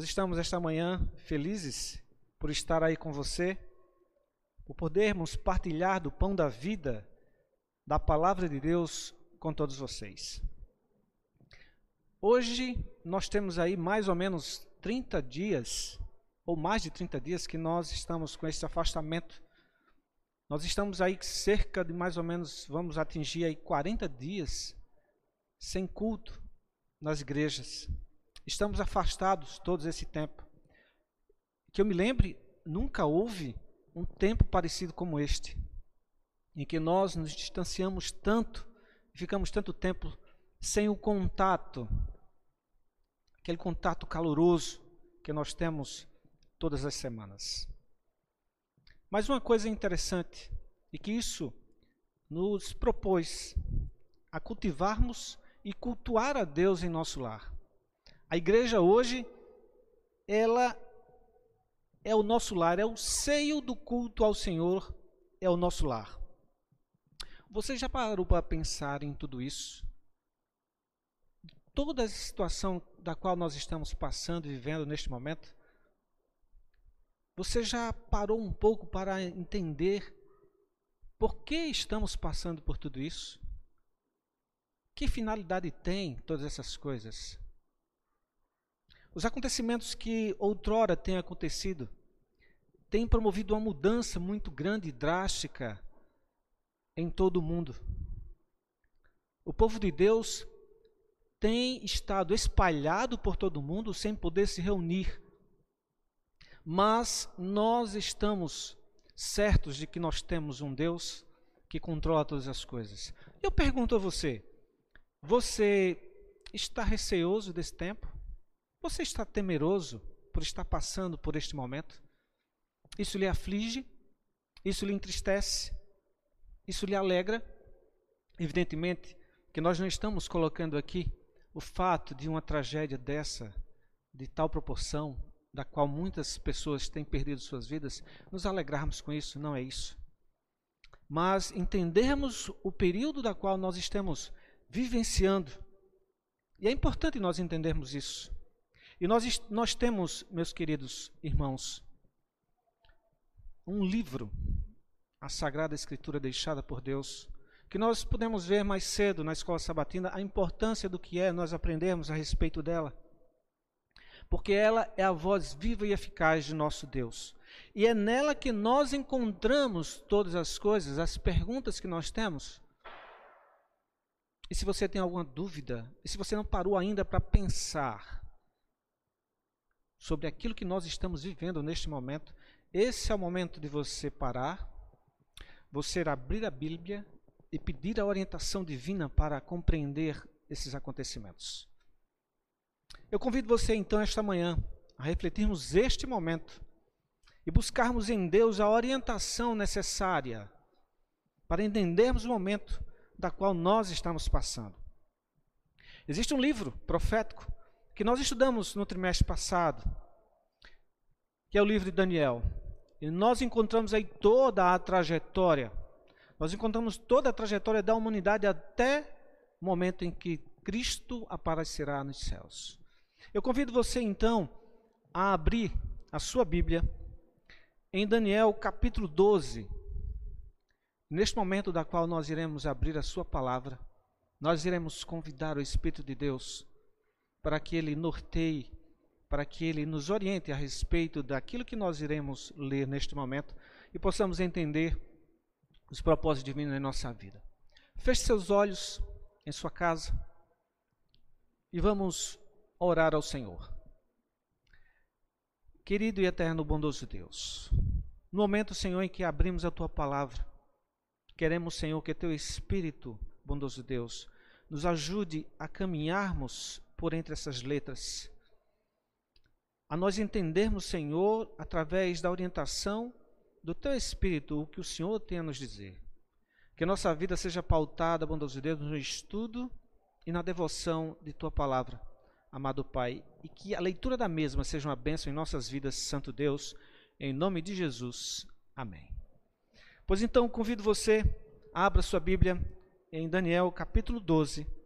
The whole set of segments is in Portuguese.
Nós estamos esta manhã felizes por estar aí com você, por podermos partilhar do pão da vida, da palavra de Deus com todos vocês. Hoje nós temos aí mais ou menos 30 dias, ou mais de 30 dias, que nós estamos com esse afastamento. Nós estamos aí cerca de mais ou menos, vamos atingir aí 40 dias sem culto nas igrejas. Estamos afastados todo esse tempo. Que eu me lembre, nunca houve um tempo parecido como este, em que nós nos distanciamos tanto, ficamos tanto tempo sem o contato, aquele contato caloroso que nós temos todas as semanas. Mas uma coisa interessante, e que isso nos propôs a cultivarmos e cultuar a Deus em nosso lar. A igreja hoje, ela é o nosso lar, é o seio do culto ao Senhor, é o nosso lar. Você já parou para pensar em tudo isso? Toda a situação da qual nós estamos passando e vivendo neste momento? Você já parou um pouco para entender por que estamos passando por tudo isso? Que finalidade tem todas essas coisas? Os acontecimentos que outrora têm acontecido têm promovido uma mudança muito grande e drástica em todo o mundo. O povo de Deus tem estado espalhado por todo o mundo sem poder se reunir. Mas nós estamos certos de que nós temos um Deus que controla todas as coisas. Eu pergunto a você: você está receoso desse tempo? Você está temeroso por estar passando por este momento? Isso lhe aflige? Isso lhe entristece? Isso lhe alegra? Evidentemente que nós não estamos colocando aqui o fato de uma tragédia dessa, de tal proporção, da qual muitas pessoas têm perdido suas vidas, nos alegrarmos com isso, não é isso. Mas entendermos o período da qual nós estamos vivenciando. E é importante nós entendermos isso. E nós, nós temos, meus queridos irmãos, um livro, a Sagrada Escritura deixada por Deus, que nós podemos ver mais cedo na escola sabatina a importância do que é nós aprendermos a respeito dela. Porque ela é a voz viva e eficaz de nosso Deus. E é nela que nós encontramos todas as coisas, as perguntas que nós temos. E se você tem alguma dúvida, e se você não parou ainda para pensar sobre aquilo que nós estamos vivendo neste momento, esse é o momento de você parar, você abrir a Bíblia e pedir a orientação divina para compreender esses acontecimentos. Eu convido você então esta manhã a refletirmos este momento e buscarmos em Deus a orientação necessária para entendermos o momento da qual nós estamos passando. Existe um livro profético que nós estudamos no trimestre passado, que é o livro de Daniel. E nós encontramos aí toda a trajetória, nós encontramos toda a trajetória da humanidade até o momento em que Cristo aparecerá nos céus. Eu convido você então a abrir a sua Bíblia em Daniel capítulo 12. Neste momento da qual nós iremos abrir a sua palavra, nós iremos convidar o Espírito de Deus para que ele norteie, para que ele nos oriente a respeito daquilo que nós iremos ler neste momento e possamos entender os propósitos divinos em nossa vida. Feche seus olhos em sua casa e vamos orar ao Senhor. Querido e eterno bondoso Deus, no momento, Senhor, em que abrimos a tua palavra, queremos, Senhor, que teu Espírito, bondoso Deus, nos ajude a caminharmos por entre essas letras. A nós entendermos, Senhor, através da orientação do Teu Espírito, o que o Senhor tem a nos dizer. Que a nossa vida seja pautada, bondoso Deus, no estudo e na devoção de Tua palavra, amado Pai, e que a leitura da mesma seja uma bênção em nossas vidas, Santo Deus, em nome de Jesus. Amém. Pois então, convido você, abra sua Bíblia em Daniel capítulo 12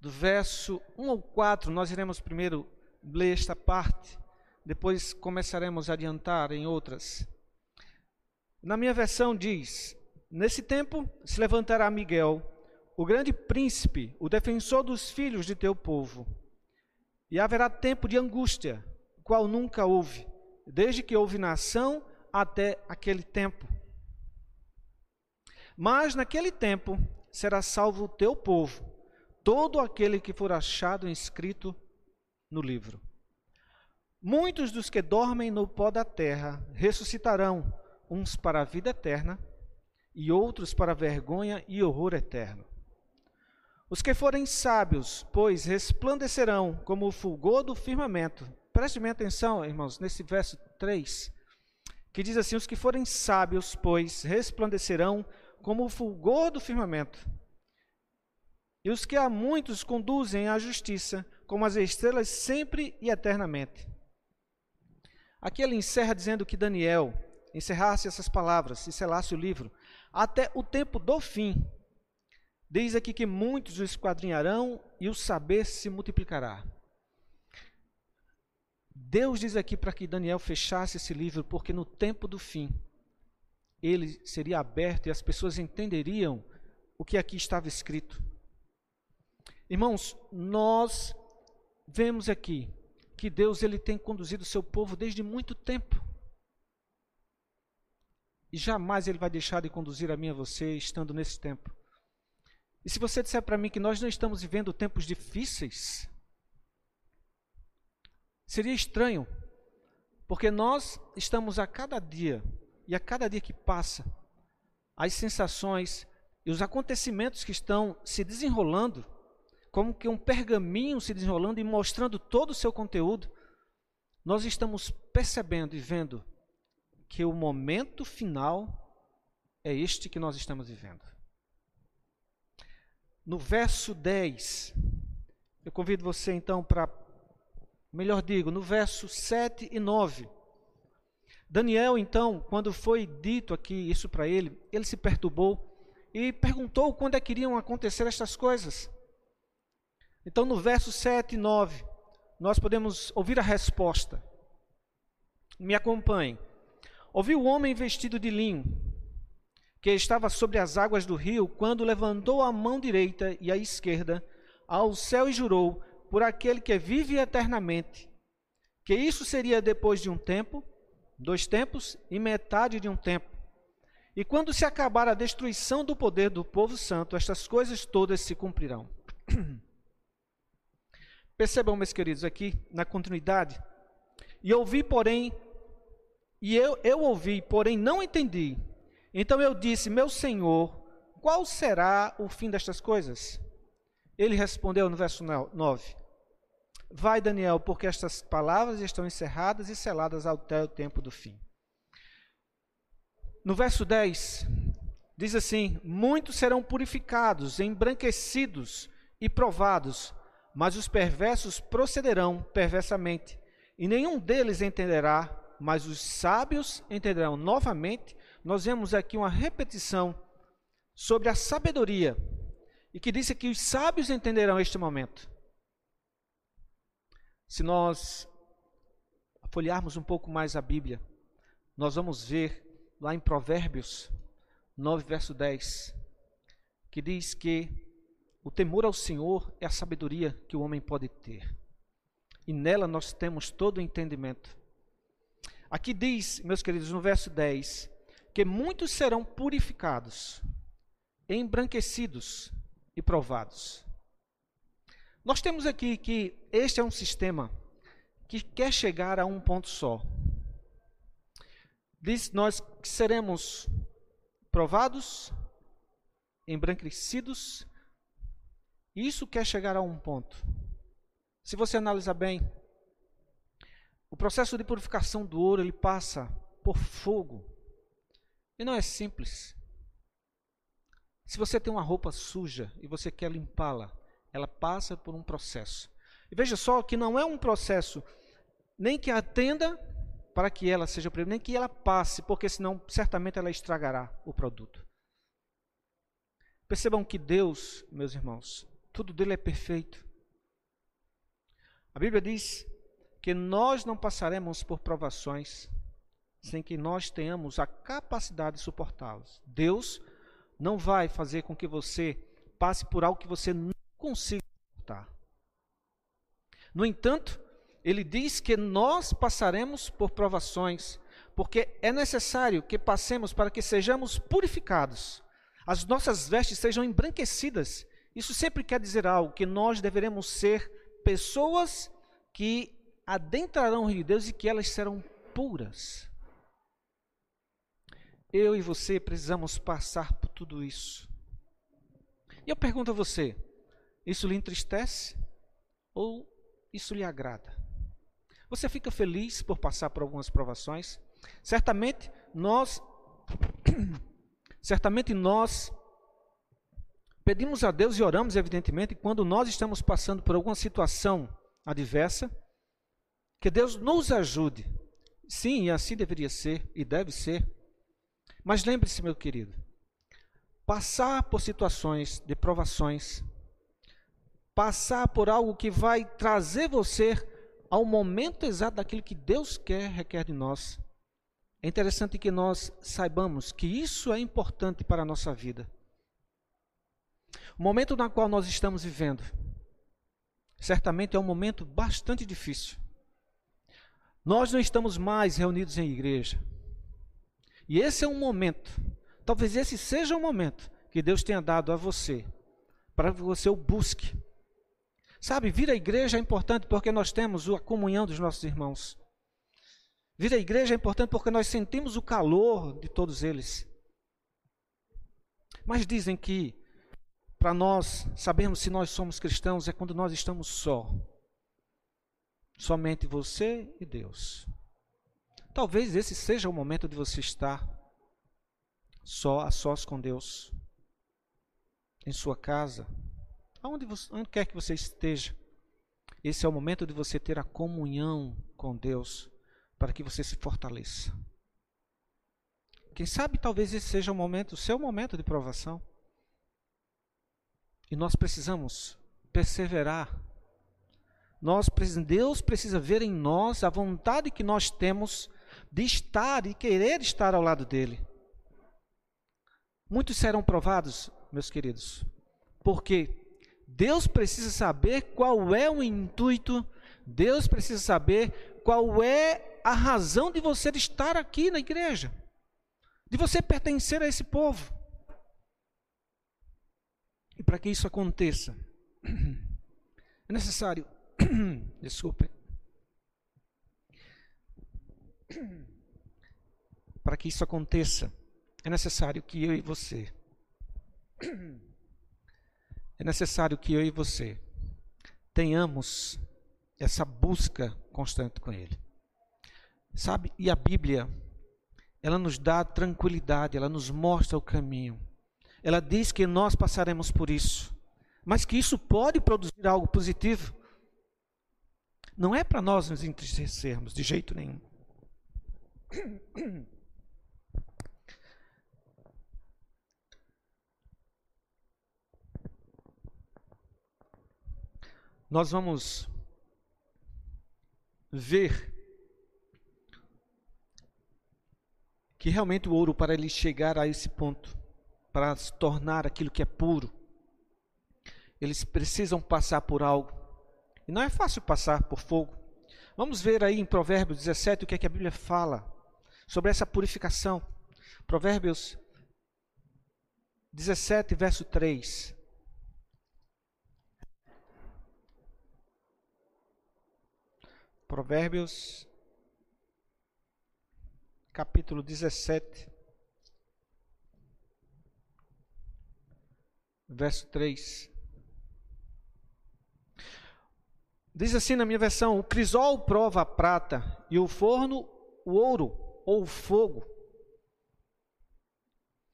do verso 1 ao 4, nós iremos primeiro ler esta parte, depois começaremos a adiantar em outras. Na minha versão diz: Nesse tempo se levantará Miguel, o grande príncipe, o defensor dos filhos de teu povo. E haverá tempo de angústia, qual nunca houve, desde que houve nação até aquele tempo. Mas naquele tempo será salvo o teu povo, todo aquele que for achado inscrito no livro. Muitos dos que dormem no pó da terra ressuscitarão, uns para a vida eterna e outros para a vergonha e horror eterno. Os que forem sábios, pois resplandecerão como o fulgor do firmamento. Preste bem atenção, irmãos, nesse verso 3, que diz assim: Os que forem sábios, pois resplandecerão como o fulgor do firmamento. E os que a muitos conduzem à justiça, como as estrelas sempre e eternamente. Aqui ele encerra dizendo que Daniel encerrasse essas palavras e selasse o livro até o tempo do fim. Diz aqui que muitos o esquadrinharão e o saber se multiplicará. Deus diz aqui para que Daniel fechasse esse livro, porque no tempo do fim ele seria aberto e as pessoas entenderiam o que aqui estava escrito. Irmãos, nós vemos aqui que Deus ele tem conduzido o seu povo desde muito tempo. E jamais ele vai deixar de conduzir a mim e a você estando nesse tempo. E se você disser para mim que nós não estamos vivendo tempos difíceis, seria estranho, porque nós estamos a cada dia, e a cada dia que passa, as sensações e os acontecimentos que estão se desenrolando, como que um pergaminho se desenrolando e mostrando todo o seu conteúdo, nós estamos percebendo e vendo que o momento final é este que nós estamos vivendo. No verso 10, eu convido você então para, melhor digo, no verso 7 e 9. Daniel, então, quando foi dito aqui isso para ele, ele se perturbou e perguntou quando é que iriam acontecer estas coisas. Então, no verso 7 e 9, nós podemos ouvir a resposta. Me acompanhe. Ouviu o homem vestido de linho, que estava sobre as águas do rio, quando levantou a mão direita e a esquerda ao céu e jurou, por aquele que vive eternamente, que isso seria depois de um tempo, dois tempos e metade de um tempo. E quando se acabar a destruição do poder do povo santo, estas coisas todas se cumprirão. Percebam, meus queridos, aqui na continuidade. E ouvi, porém, e eu, eu ouvi, porém não entendi. Então eu disse: Meu senhor, qual será o fim destas coisas? Ele respondeu no verso 9: Vai, Daniel, porque estas palavras estão encerradas e seladas até o tempo do fim. No verso 10, diz assim: Muitos serão purificados, embranquecidos e provados, mas os perversos procederão perversamente, e nenhum deles entenderá mas os sábios entenderão. Novamente, nós vemos aqui uma repetição sobre a sabedoria, e que disse que os sábios entenderão este momento. Se nós folhearmos um pouco mais a Bíblia, nós vamos ver lá em Provérbios 9, verso 10, que diz que o temor ao Senhor é a sabedoria que o homem pode ter. E nela nós temos todo o entendimento. Aqui diz, meus queridos, no verso 10, que muitos serão purificados, embranquecidos e provados. Nós temos aqui que este é um sistema que quer chegar a um ponto só. Diz nós que seremos provados, embranquecidos, isso quer chegar a um ponto. Se você analisar bem, o processo de purificação do ouro ele passa por fogo. E não é simples. Se você tem uma roupa suja e você quer limpá-la, ela passa por um processo. E veja só que não é um processo nem que atenda para que ela seja nem que ela passe, porque senão certamente ela estragará o produto. Percebam que Deus, meus irmãos, tudo dele é perfeito. A Bíblia diz que nós não passaremos por provações sem que nós tenhamos a capacidade de suportá-las. Deus não vai fazer com que você passe por algo que você não consiga suportar. No entanto, ele diz que nós passaremos por provações, porque é necessário que passemos para que sejamos purificados, as nossas vestes sejam embranquecidas. Isso sempre quer dizer algo, que nós deveremos ser pessoas que adentrarão o rio de Deus e que elas serão puras. Eu e você precisamos passar por tudo isso. E eu pergunto a você: isso lhe entristece ou isso lhe agrada? Você fica feliz por passar por algumas provações? Certamente nós certamente nós pedimos a Deus e oramos evidentemente quando nós estamos passando por alguma situação adversa, que Deus nos ajude. Sim, e assim deveria ser e deve ser. Mas lembre-se, meu querido, passar por situações de provações, passar por algo que vai trazer você ao momento exato daquilo que Deus quer, requer de nós. É interessante que nós saibamos que isso é importante para a nossa vida. O momento na qual nós estamos vivendo, certamente é um momento bastante difícil. Nós não estamos mais reunidos em igreja. E esse é um momento, talvez esse seja o momento que Deus tenha dado a você, para que você o busque. Sabe, vir à igreja é importante porque nós temos a comunhão dos nossos irmãos. Vir à igreja é importante porque nós sentimos o calor de todos eles. Mas dizem que para nós sabermos se nós somos cristãos é quando nós estamos só. Somente você e Deus. Talvez esse seja o momento de você estar só, a sós com Deus, em sua casa, aonde, você, onde quer que você esteja. Esse é o momento de você ter a comunhão com Deus, para que você se fortaleça. Quem sabe talvez esse seja o momento, o seu momento de provação. E nós precisamos perseverar. Nós, Deus precisa ver em nós a vontade que nós temos de estar e querer estar ao lado dele. Muitos serão provados, meus queridos, porque Deus precisa saber qual é o intuito, Deus precisa saber qual é a razão de você estar aqui na igreja, de você pertencer a esse povo. E para que isso aconteça, é necessário, desculpe, para que isso aconteça, é necessário que eu e você, é necessário que eu e você tenhamos essa busca constante com Ele. Sabe? E a Bíblia, ela nos dá tranquilidade, ela nos mostra o caminho. Ela diz que nós passaremos por isso, mas que isso pode produzir algo positivo. Não é para nós nos entristecermos de jeito nenhum. Nós vamos ver que realmente o ouro, para ele chegar a esse ponto, para se tornar aquilo que é puro, eles precisam passar por algo. E não é fácil passar por fogo. Vamos ver aí em Provérbios 17 o que, é que a Bíblia fala sobre essa purificação. Provérbios 17, verso 3. Provérbios, capítulo 17, verso 3. Diz assim na minha versão: O crisol prova a prata, e o forno o ouro ou fogo.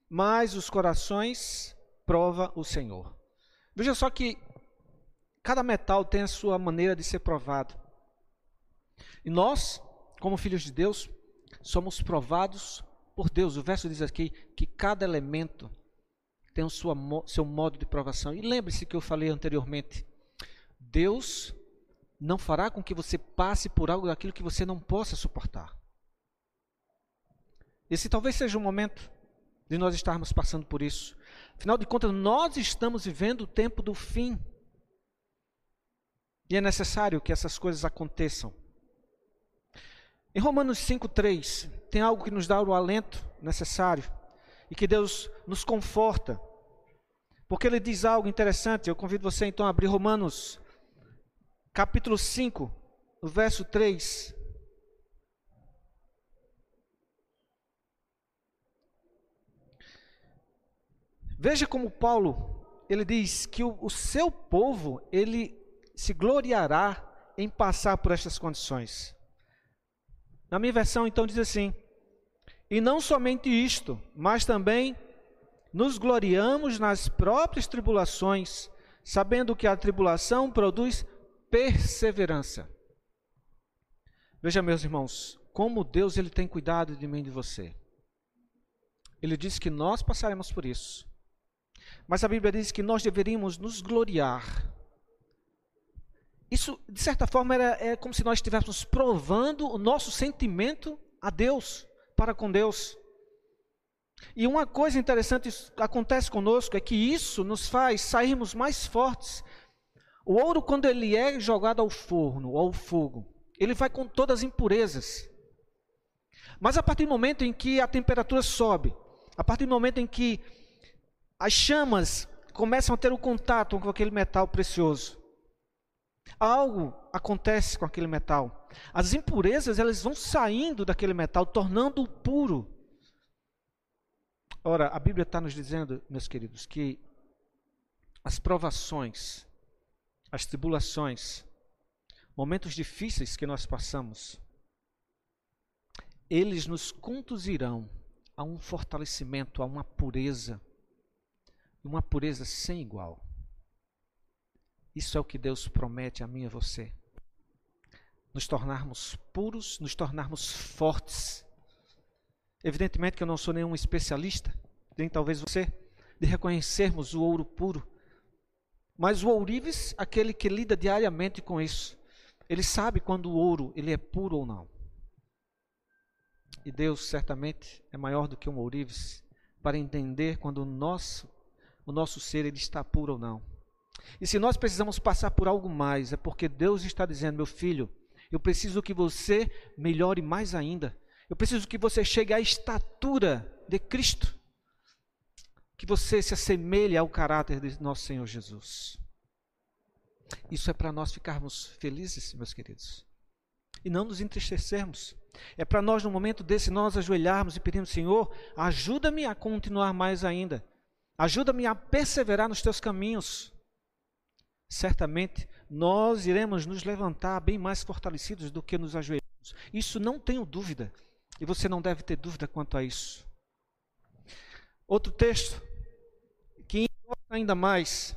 Mas os corações prova o Senhor. Veja só que cada metal tem a sua maneira de ser provado. E nós, como filhos de Deus, somos provados por Deus. O verso diz aqui que cada elemento tem o seu modo de provação. E lembre-se que eu falei anteriormente: Deus não fará com que você passe por algo daquilo que você não possa suportar. Esse talvez seja o momento de nós estarmos passando por isso. Afinal de contas, nós estamos vivendo o tempo do fim. E é necessário que essas coisas aconteçam. Em Romanos 5,3, tem algo que nos dá o alento necessário e que Deus nos conforta. Porque ele diz algo interessante. Eu convido você então a abrir Romanos, capítulo 5, o verso 3. Veja como Paulo, ele diz que o, o seu povo, ele se gloriará em passar por estas condições. Na minha versão, então, diz assim: E não somente isto, mas também nos gloriamos nas próprias tribulações, sabendo que a tribulação produz perseverança. Veja, meus irmãos, como Deus ele tem cuidado de mim e de você. Ele diz que nós passaremos por isso. Mas a Bíblia diz que nós deveríamos nos gloriar isso, de certa forma, era, é como se nós estivéssemos provando o nosso sentimento a Deus, para com Deus. E uma coisa interessante acontece conosco é que isso nos faz sairmos mais fortes. O ouro, quando ele é jogado ao forno ao fogo, ele vai com todas as impurezas. Mas a partir do momento em que a temperatura sobe, a partir do momento em que as chamas começam a ter o um contato com aquele metal precioso, algo acontece com aquele metal. As impurezas elas vão saindo daquele metal, tornando-o puro. Ora, a Bíblia está nos dizendo, meus queridos, que as provações, as tribulações, momentos difíceis que nós passamos, eles nos conduzirão a um fortalecimento, a uma pureza, uma pureza sem igual. Isso é o que Deus promete a mim e a você. Nos tornarmos puros, nos tornarmos fortes. Evidentemente que eu não sou nenhum especialista, nem talvez você, de reconhecermos o ouro puro. Mas o ourives, aquele que lida diariamente com isso, ele sabe quando o ouro ele é puro ou não. E Deus certamente é maior do que um ourives para entender quando o nosso, o nosso ser ele está puro ou não. E se nós precisamos passar por algo mais, é porque Deus está dizendo, meu filho, eu preciso que você melhore mais ainda. Eu preciso que você chegue à estatura de Cristo. Que você se assemelhe ao caráter de nosso Senhor Jesus. Isso é para nós ficarmos felizes, meus queridos. E não nos entristecermos. É para nós, no momento desse, nós ajoelharmos e pedirmos, Senhor, ajuda-me a continuar mais ainda. Ajuda-me a perseverar nos teus caminhos certamente nós iremos nos levantar bem mais fortalecidos do que nos ajoelhamos. Isso não tenho dúvida, e você não deve ter dúvida quanto a isso. Outro texto que ainda mais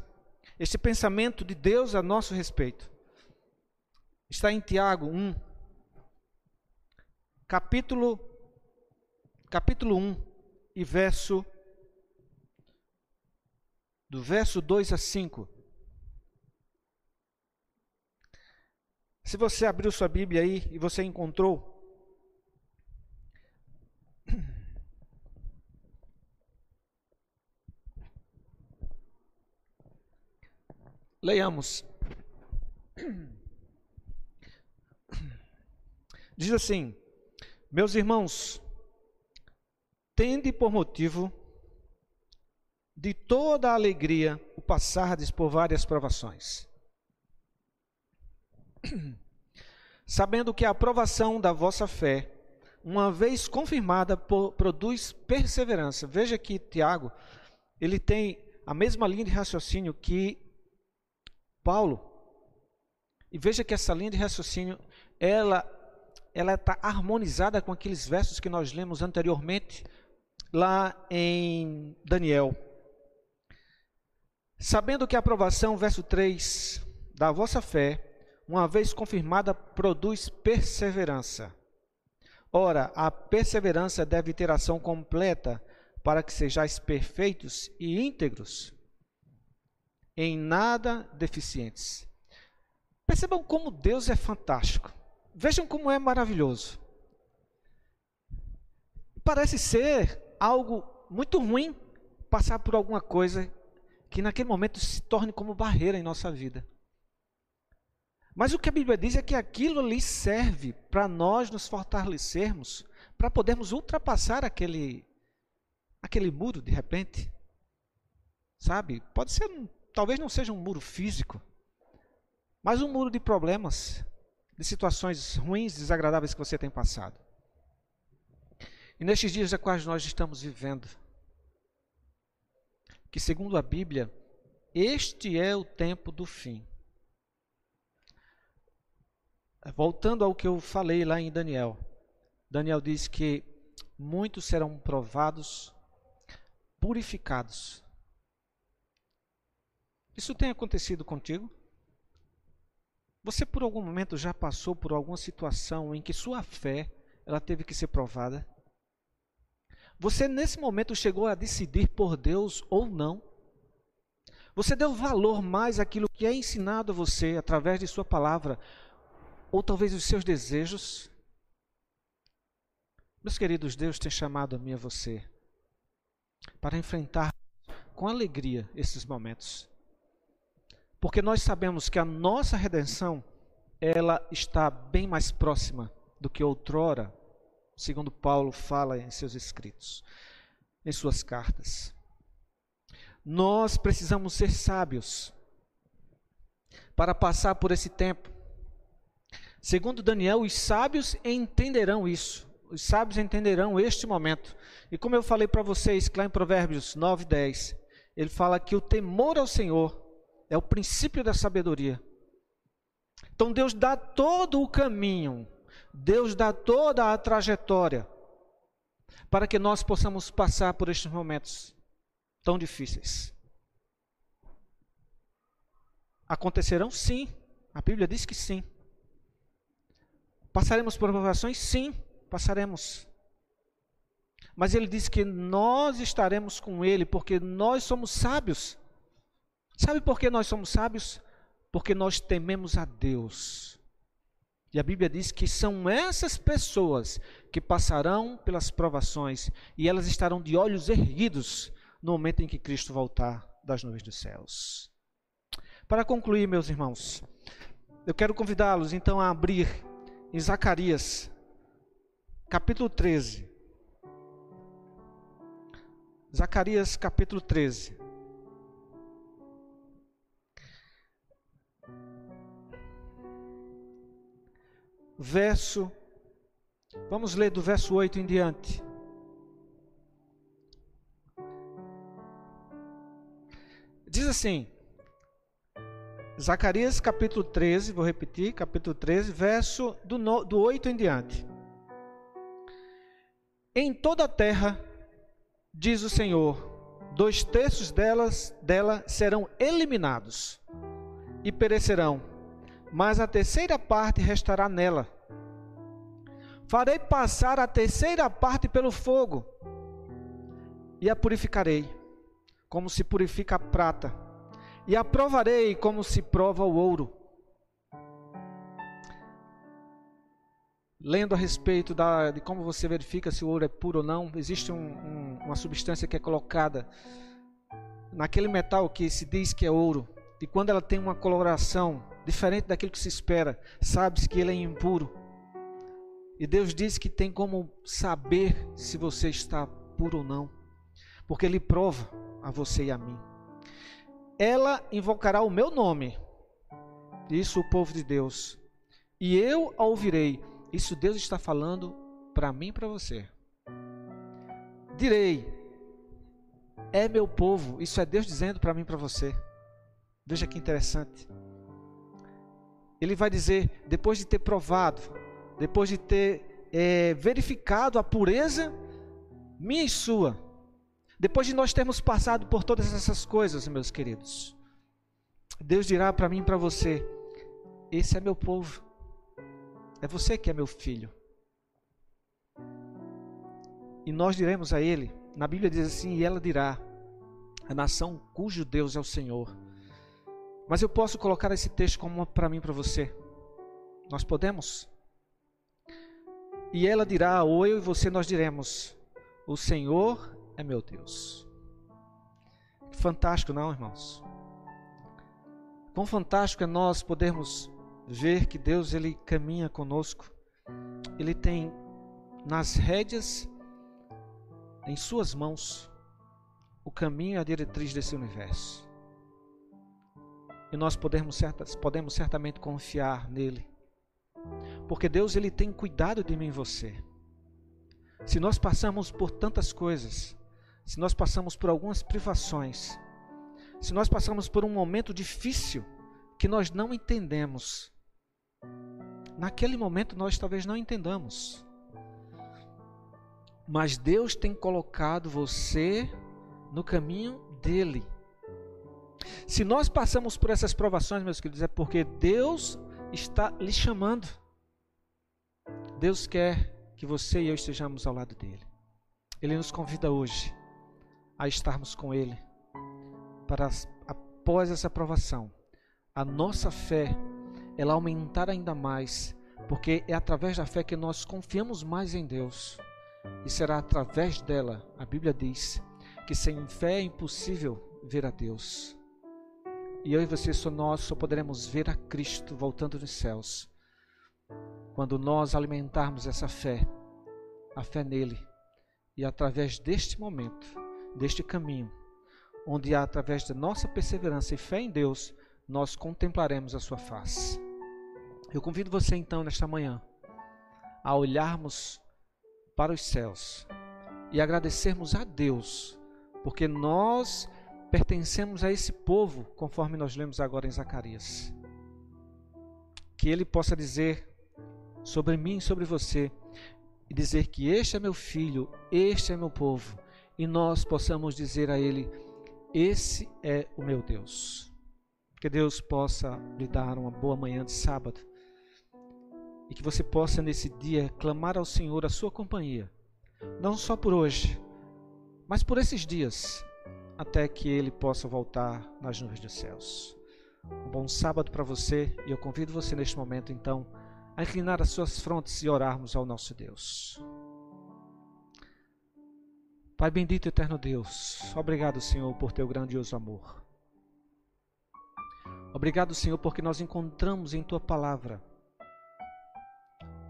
este pensamento de Deus a nosso respeito está em Tiago 1, capítulo capítulo 1 e verso do verso 2 a 5. Se você abriu sua Bíblia aí e você encontrou, leiamos. Diz assim: Meus irmãos, tende por motivo de toda a alegria o passardes por várias provações sabendo que a aprovação da vossa fé, uma vez confirmada, produz perseverança. Veja que Tiago, ele tem a mesma linha de raciocínio que Paulo. E veja que essa linha de raciocínio, ela ela está harmonizada com aqueles versos que nós lemos anteriormente lá em Daniel. Sabendo que a aprovação, verso 3, da vossa fé uma vez confirmada, produz perseverança. Ora, a perseverança deve ter ação completa para que sejais perfeitos e íntegros, em nada deficientes. Percebam como Deus é fantástico. Vejam como é maravilhoso. Parece ser algo muito ruim passar por alguma coisa que naquele momento se torne como barreira em nossa vida. Mas o que a Bíblia diz é que aquilo ali serve para nós nos fortalecermos, para podermos ultrapassar aquele aquele muro de repente. Sabe? Pode ser, talvez não seja um muro físico, mas um muro de problemas, de situações ruins, desagradáveis que você tem passado. E nestes dias a quais nós estamos vivendo, que segundo a Bíblia, este é o tempo do fim. Voltando ao que eu falei lá em Daniel, Daniel diz que muitos serão provados, purificados. Isso tem acontecido contigo? Você por algum momento já passou por alguma situação em que sua fé ela teve que ser provada? Você nesse momento chegou a decidir por Deus ou não? Você deu valor mais àquilo que é ensinado a você através de sua palavra ou talvez os seus desejos? Meus queridos, Deus tem chamado a mim e a você para enfrentar com alegria esses momentos. Porque nós sabemos que a nossa redenção, ela está bem mais próxima do que outrora, segundo Paulo fala em seus escritos, em suas cartas. Nós precisamos ser sábios para passar por esse tempo. Segundo Daniel, os sábios entenderão isso. Os sábios entenderão este momento. E como eu falei para vocês, lá em Provérbios 9, 10, ele fala que o temor ao Senhor é o princípio da sabedoria. Então Deus dá todo o caminho, Deus dá toda a trajetória para que nós possamos passar por estes momentos tão difíceis. Acontecerão sim, a Bíblia diz que sim. Passaremos por provações? Sim, passaremos. Mas ele diz que nós estaremos com ele porque nós somos sábios. Sabe por que nós somos sábios? Porque nós tememos a Deus. E a Bíblia diz que são essas pessoas que passarão pelas provações e elas estarão de olhos erguidos no momento em que Cristo voltar das nuvens dos céus. Para concluir, meus irmãos, eu quero convidá-los então a abrir em Zacarias, capítulo 13. Zacarias, capítulo 13. verso. Vamos ler do verso 8 em diante. Diz assim, Zacarias capítulo 13, vou repetir, capítulo 13, verso do, no, do 8 em diante. Em toda a terra, diz o Senhor, dois terços delas, dela serão eliminados e perecerão mas a terceira parte restará nela. Farei passar a terceira parte pelo fogo, e a purificarei, como se purifica a prata, e a provarei como se prova o ouro. Lendo a respeito da, de como você verifica se o ouro é puro ou não, existe um, um, uma substância que é colocada naquele metal que se diz que é ouro, e quando ela tem uma coloração diferente daquilo que se espera, sabe-se que ele é impuro. E Deus diz que tem como saber se você está puro ou não, porque Ele prova a você e a mim. Ela invocará o meu nome, isso o povo de Deus, e eu a ouvirei. Isso Deus está falando para mim e para você. Direi, é meu povo, isso é Deus dizendo para mim e para você. Veja que interessante. Ele vai dizer, depois de ter provado, depois de ter é, verificado a pureza minha e sua, depois de nós termos passado por todas essas coisas, meus queridos, Deus dirá para mim e para você: Esse é meu povo, é você que é meu filho. E nós diremos a ele, na Bíblia diz assim: E ela dirá, a nação cujo Deus é o Senhor Mas eu posso colocar esse texto como para mim, para você. Nós podemos? E ela dirá, ou eu e você nós diremos: O Senhor é meu Deus. Fantástico, não, irmãos? Quão fantástico é nós podermos ver que Deus ele caminha conosco. Ele tem nas rédeas em suas mãos o caminho e a diretriz desse universo. E nós podemos, podemos certamente confiar nele porque Deus ele tem cuidado de mim e você. Se nós passamos por tantas coisas, se nós passamos por algumas privações, se nós passamos por um momento difícil que nós não entendemos, naquele momento nós talvez não entendamos. Mas Deus tem colocado você no caminho dele. Se nós passamos por essas provações, meus queridos, é porque Deus está lhe chamando. Deus quer que você e eu estejamos ao lado dele. Ele nos convida hoje a estarmos com ele para após essa aprovação, a nossa fé ela aumentar ainda mais, porque é através da fé que nós confiamos mais em Deus. E será através dela, a Bíblia diz, que sem fé é impossível ver a Deus. E eu e você só nós só poderemos ver a Cristo voltando dos céus quando nós alimentarmos essa fé, a fé nele, e através deste momento, deste caminho, onde através da nossa perseverança e fé em Deus, nós contemplaremos a sua face. Eu convido você então nesta manhã a olharmos para os céus e agradecermos a Deus, porque nós pertencemos a esse povo, conforme nós lemos agora em Zacarias. Que ele possa dizer sobre mim e sobre você, e dizer que este é meu filho, este é meu povo, e nós possamos dizer a ele: Esse é o meu Deus. Que Deus possa lhe dar uma boa manhã de sábado e que você possa nesse dia clamar ao Senhor a sua companhia, não só por hoje, mas por esses dias até que ele possa voltar nas nuvens dos céus. Um bom sábado para você e eu convido você neste momento então a inclinar as suas frontes e orarmos ao nosso Deus. Pai bendito eterno Deus, obrigado, Senhor, por teu grandioso amor. Obrigado, Senhor, porque nós encontramos em tua palavra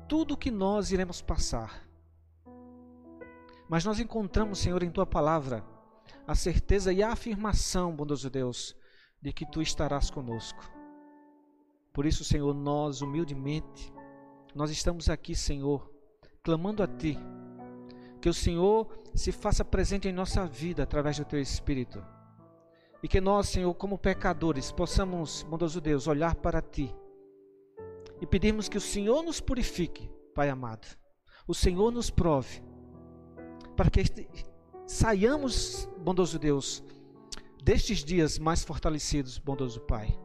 tudo o que nós iremos passar. Mas nós encontramos, Senhor, em tua palavra a certeza e a afirmação, bondoso Deus, de que tu estarás conosco. Por isso, Senhor, nós humildemente, nós estamos aqui, Senhor, clamando a Ti, que o Senhor se faça presente em nossa vida através do Teu Espírito. E que nós, Senhor, como pecadores, possamos, bondoso Deus, olhar para Ti e pedirmos que o Senhor nos purifique, Pai amado. O Senhor nos prove, para que saiamos, bondoso Deus, destes dias mais fortalecidos, bondoso Pai.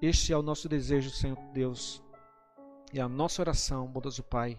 Este é o nosso desejo, Senhor Deus, e a nossa oração, bondoso Pai,